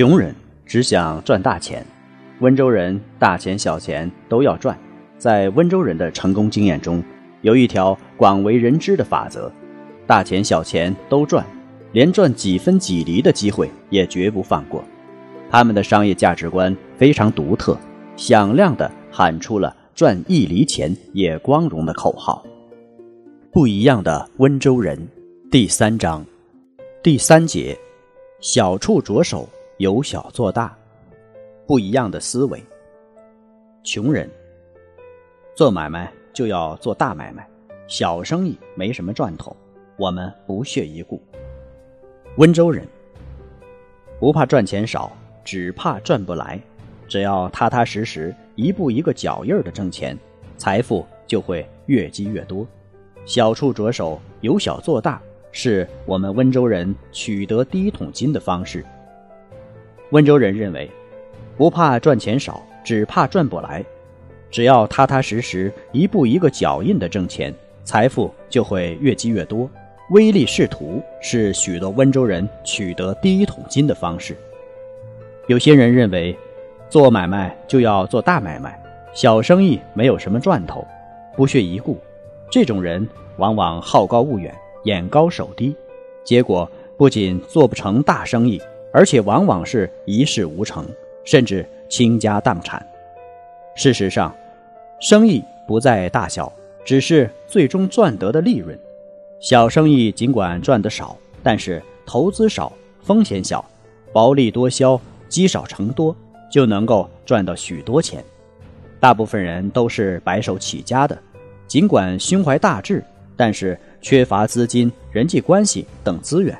穷人只想赚大钱。温州人大钱小钱都要赚，在温州人的成功经验中，有一条广为人知的法则：大钱小钱都赚，连赚几分几厘的机会也绝不放过。他们的商业价值观非常独特，响亮地喊出了“赚一厘钱也光荣”的口号。不一样的温州人，第三章，第三节，小处着手，由小做大。不一样的思维。穷人做买卖就要做大买卖，小生意没什么赚头，我们不屑一顾。温州人不怕赚钱少，只怕赚不来。只要踏踏实实、一步一个脚印儿的挣钱，财富就会越积越多。小处着手，由小做大，是我们温州人取得第一桶金的方式。温州人认为。不怕赚钱少，只怕赚不来。只要踏踏实实、一步一个脚印的挣钱，财富就会越积越多。唯利是图是许多温州人取得第一桶金的方式。有些人认为，做买卖就要做大买卖，小生意没有什么赚头，不屑一顾。这种人往往好高骛远、眼高手低，结果不仅做不成大生意，而且往往是一事无成。甚至倾家荡产。事实上，生意不在大小，只是最终赚得的利润。小生意尽管赚得少，但是投资少、风险小、薄利多销、积少成多，就能够赚到许多钱。大部分人都是白手起家的，尽管胸怀大志，但是缺乏资金、人际关系等资源。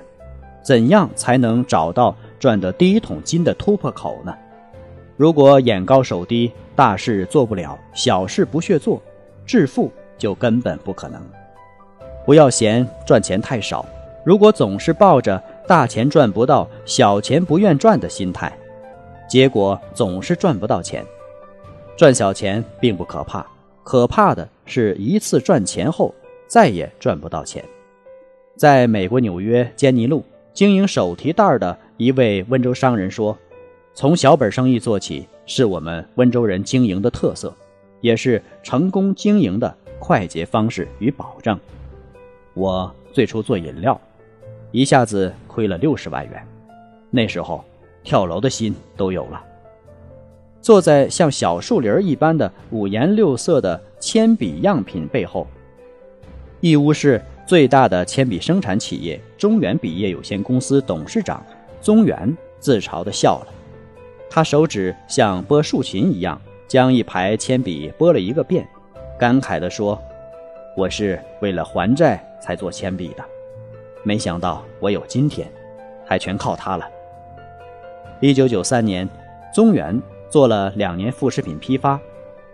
怎样才能找到赚的第一桶金的突破口呢？如果眼高手低，大事做不了，小事不屑做，致富就根本不可能。不要嫌赚钱太少，如果总是抱着大钱赚不到，小钱不愿赚的心态，结果总是赚不到钱。赚小钱并不可怕，可怕的是一次赚钱后再也赚不到钱。在美国纽约坚尼路经营手提袋的一位温州商人说。从小本生意做起，是我们温州人经营的特色，也是成功经营的快捷方式与保障。我最初做饮料，一下子亏了六十万元，那时候跳楼的心都有了。坐在像小树林一般的五颜六色的铅笔样品背后，义乌市最大的铅笔生产企业中原笔业有限公司董事长宗元自嘲地笑了。他手指像拨竖琴一样，将一排铅笔拨了一个遍，感慨地说：“我是为了还债才做铅笔的，没想到我有今天，还全靠他了。”一九九三年，宗元做了两年副食品批发，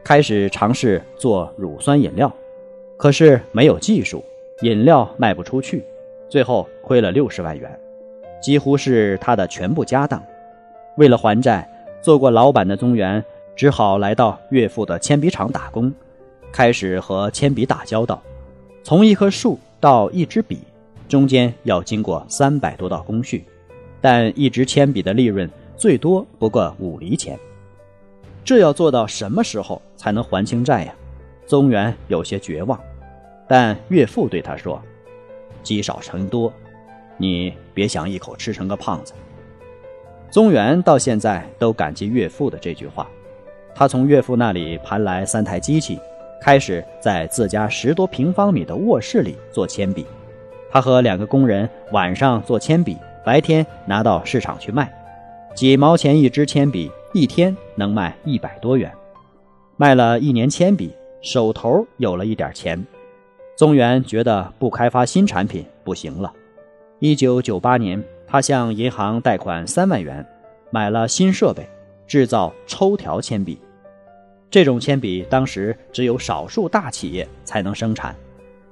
开始尝试做乳酸饮料，可是没有技术，饮料卖不出去，最后亏了六十万元，几乎是他的全部家当。为了还债，做过老板的宗元只好来到岳父的铅笔厂打工，开始和铅笔打交道。从一棵树到一支笔，中间要经过三百多道工序，但一支铅笔的利润最多不过五厘钱。这要做到什么时候才能还清债呀？宗元有些绝望，但岳父对他说：“积少成多，你别想一口吃成个胖子。”宗元到现在都感激岳父的这句话。他从岳父那里盘来三台机器，开始在自家十多平方米的卧室里做铅笔。他和两个工人晚上做铅笔，白天拿到市场去卖，几毛钱一支铅笔，一天能卖一百多元。卖了一年铅笔，手头有了一点钱。宗元觉得不开发新产品不行了。一九九八年，他向银行贷款三万元，买了新设备，制造抽条铅笔。这种铅笔当时只有少数大企业才能生产。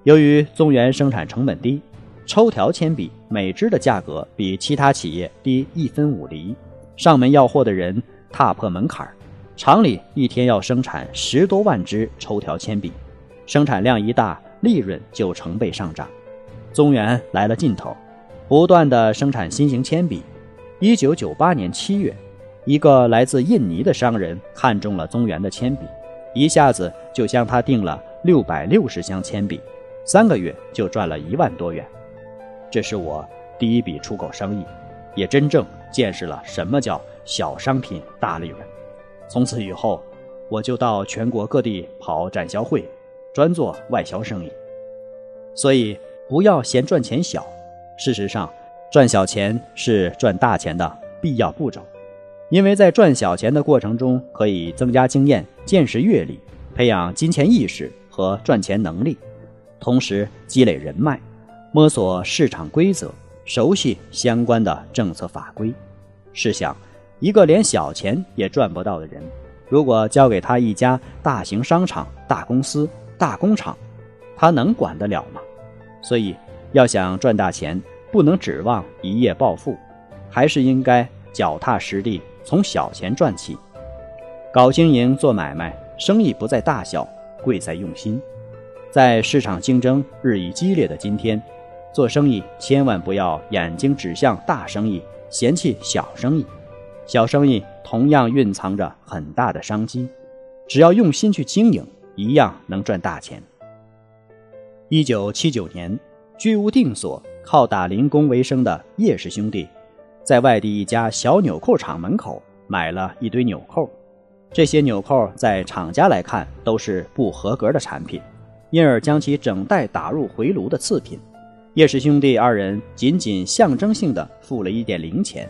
由于宗元生产成本低，抽条铅笔每支的价格比其他企业低一分五厘。上门要货的人踏破门槛，厂里一天要生产十多万支抽条铅笔，生产量一大。利润就成倍上涨，宗元来了劲头，不断的生产新型铅笔。一九九八年七月，一个来自印尼的商人看中了宗元的铅笔，一下子就向他订了六百六十箱铅笔，三个月就赚了一万多元。这是我第一笔出口生意，也真正见识了什么叫小商品大利润。从此以后，我就到全国各地跑展销会。专做外销生意，所以不要嫌赚钱小。事实上，赚小钱是赚大钱的必要步骤，因为在赚小钱的过程中，可以增加经验、见识、阅历，培养金钱意识和赚钱能力，同时积累人脉，摸索市场规则，熟悉相关的政策法规。试想，一个连小钱也赚不到的人，如果交给他一家大型商场、大公司，大工厂，他能管得了吗？所以，要想赚大钱，不能指望一夜暴富，还是应该脚踏实地，从小钱赚起。搞经营、做买卖，生意不在大小，贵在用心。在市场竞争日益激烈的今天，做生意千万不要眼睛指向大生意，嫌弃小生意。小生意同样蕴藏着很大的商机，只要用心去经营。一样能赚大钱。一九七九年，居无定所、靠打零工为生的叶氏兄弟，在外地一家小纽扣厂门口买了一堆纽扣。这些纽扣在厂家来看都是不合格的产品，因而将其整袋打入回炉的次品。叶氏兄弟二人仅仅象征性的付了一点零钱，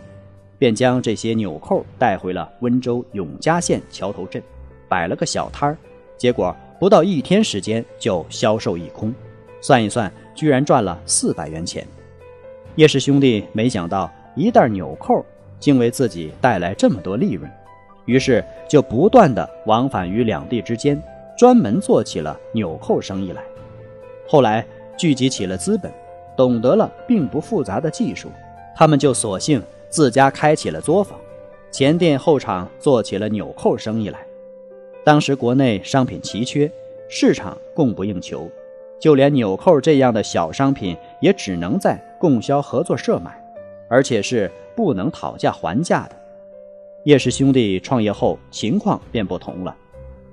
便将这些纽扣带回了温州永嘉县桥头镇，摆了个小摊儿。结果不到一天时间就销售一空，算一算，居然赚了四百元钱。叶氏兄弟没想到一袋纽扣竟为自己带来这么多利润，于是就不断的往返于两地之间，专门做起了纽扣生意来。后来聚集起了资本，懂得了并不复杂的技术，他们就索性自家开起了作坊，前店后厂做起了纽扣生意来。当时国内商品奇缺，市场供不应求，就连纽扣这样的小商品也只能在供销合作社买，而且是不能讨价还价的。叶氏兄弟创业后情况便不同了，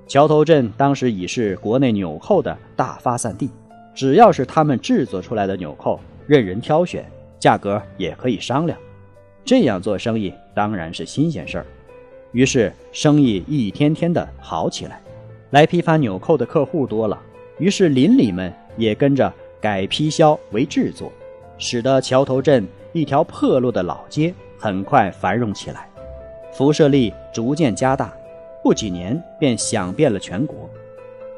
桥头镇当时已是国内纽扣的大发散地，只要是他们制作出来的纽扣，任人挑选，价格也可以商量。这样做生意当然是新鲜事儿。于是生意一天天的好起来，来批发纽扣的客户多了，于是邻里们也跟着改批销为制作，使得桥头镇一条破落的老街很快繁荣起来，辐射力逐渐加大，不几年便响遍了全国。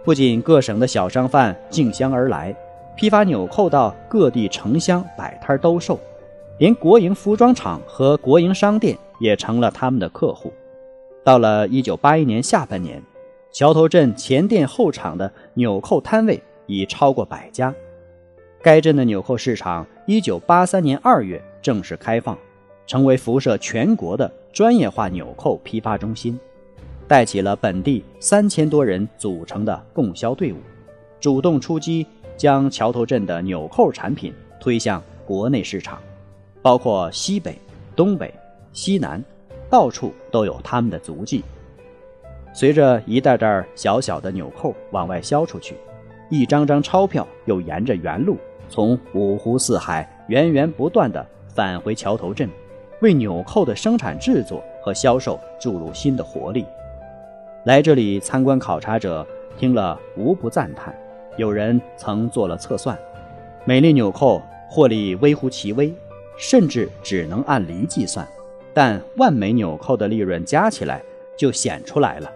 不仅各省的小商贩竞相而来，批发纽扣到各地城乡摆摊兜售，连国营服装厂和国营商店也成了他们的客户。到了一九八一年下半年，桥头镇前店后厂的纽扣摊位已超过百家。该镇的纽扣市场一九八三年二月正式开放，成为辐射全国的专业化纽扣批发中心，带起了本地三千多人组成的供销队伍，主动出击，将桥头镇的纽扣产品推向国内市场，包括西北、东北、西南。到处都有他们的足迹。随着一袋袋小小的纽扣往外销出去，一张张钞票又沿着原路从五湖四海源源不断地返回桥头镇，为纽扣的生产制作和销售注入新的活力。来这里参观考察者听了无不赞叹。有人曾做了测算，每粒纽扣获利微乎其微，甚至只能按厘计算。但万枚纽扣的利润加起来就显出来了。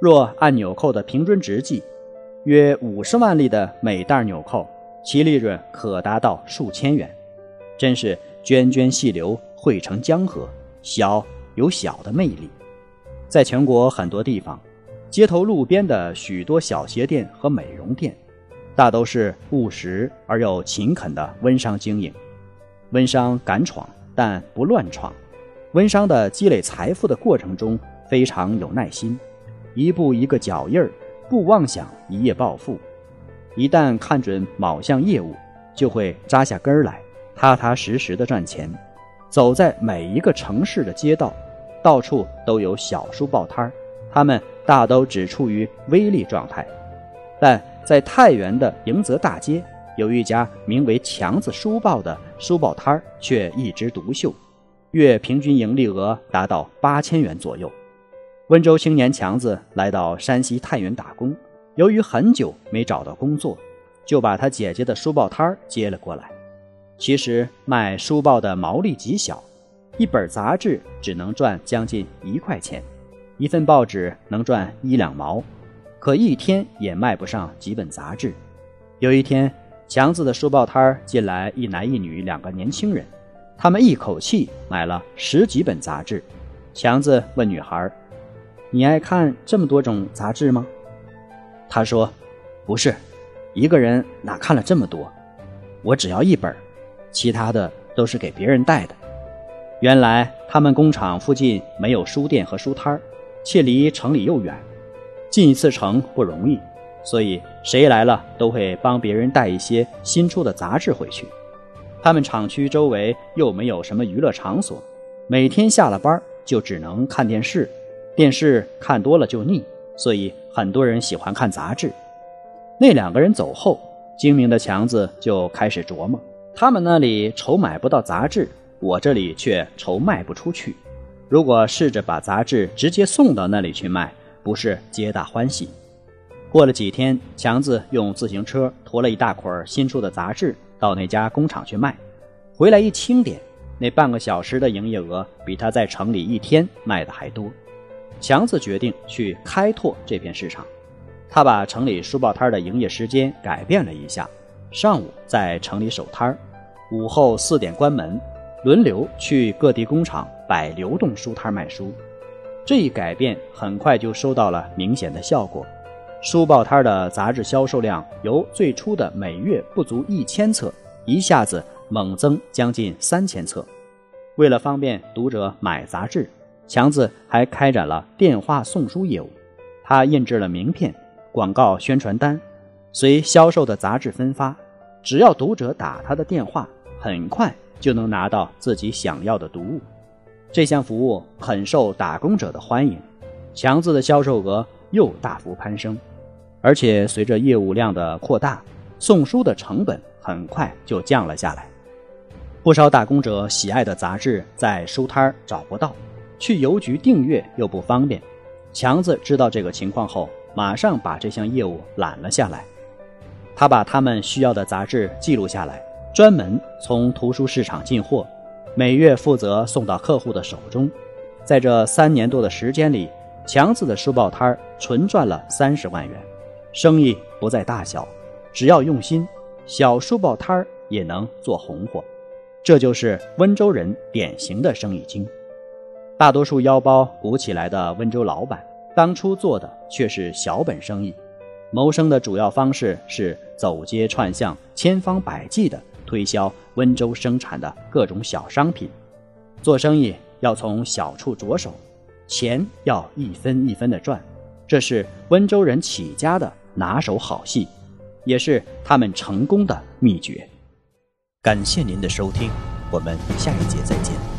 若按纽扣的平均值计，约五十万粒的每袋纽扣其利润可达到数千元，真是涓涓细流汇成江河，小有小的魅力。在全国很多地方，街头路边的许多小鞋店和美容店，大都是务实而又勤恳的温商经营。温商敢闯，但不乱闯。温商的积累财富的过程中非常有耐心，一步一个脚印儿，不妄想一夜暴富。一旦看准某项业务，就会扎下根儿来，踏踏实实的赚钱。走在每一个城市的街道，到处都有小书报摊儿，他们大都只处于微利状态。但在太原的迎泽大街，有一家名为“强子书报”的书报摊儿，却一枝独秀。月平均盈利额达到八千元左右。温州青年强子来到山西太原打工，由于很久没找到工作，就把他姐姐的书报摊儿接了过来。其实卖书报的毛利极小，一本杂志只能赚将近一块钱，一份报纸能赚一两毛，可一天也卖不上几本杂志。有一天，强子的书报摊儿进来一男一女两个年轻人。他们一口气买了十几本杂志。强子问女孩：“你爱看这么多种杂志吗？”她说：“不是，一个人哪看了这么多？我只要一本，其他的都是给别人带的。”原来他们工厂附近没有书店和书摊儿，且离城里又远，进一次城不容易，所以谁来了都会帮别人带一些新出的杂志回去。他们厂区周围又没有什么娱乐场所，每天下了班就只能看电视，电视看多了就腻，所以很多人喜欢看杂志。那两个人走后，精明的强子就开始琢磨：他们那里愁买不到杂志，我这里却愁卖不出去。如果试着把杂志直接送到那里去卖，不是皆大欢喜？过了几天，强子用自行车驮了一大捆新出的杂志。到那家工厂去卖，回来一清点，那半个小时的营业额比他在城里一天卖的还多。强子决定去开拓这片市场，他把城里书报摊的营业时间改变了一下，上午在城里守摊儿，午后四点关门，轮流去各地工厂摆流动书摊卖书。这一改变很快就收到了明显的效果。书报摊的杂志销售量由最初的每月不足一千册，一下子猛增将近三千册。为了方便读者买杂志，强子还开展了电话送书业务。他印制了名片、广告宣传单，随销售的杂志分发。只要读者打他的电话，很快就能拿到自己想要的读物。这项服务很受打工者的欢迎，强子的销售额又大幅攀升。而且随着业务量的扩大，送书的成本很快就降了下来。不少打工者喜爱的杂志在书摊找不到，去邮局订阅又不方便。强子知道这个情况后，马上把这项业务揽了下来。他把他们需要的杂志记录下来，专门从图书市场进货，每月负责送到客户的手中。在这三年多的时间里，强子的书报摊纯赚了三十万元。生意不在大小，只要用心，小书报摊儿也能做红火。这就是温州人典型的生意经。大多数腰包鼓起来的温州老板，当初做的却是小本生意。谋生的主要方式是走街串巷，千方百计的推销温州生产的各种小商品。做生意要从小处着手，钱要一分一分的赚。这是温州人起家的。拿手好戏，也是他们成功的秘诀。感谢您的收听，我们下一节再见。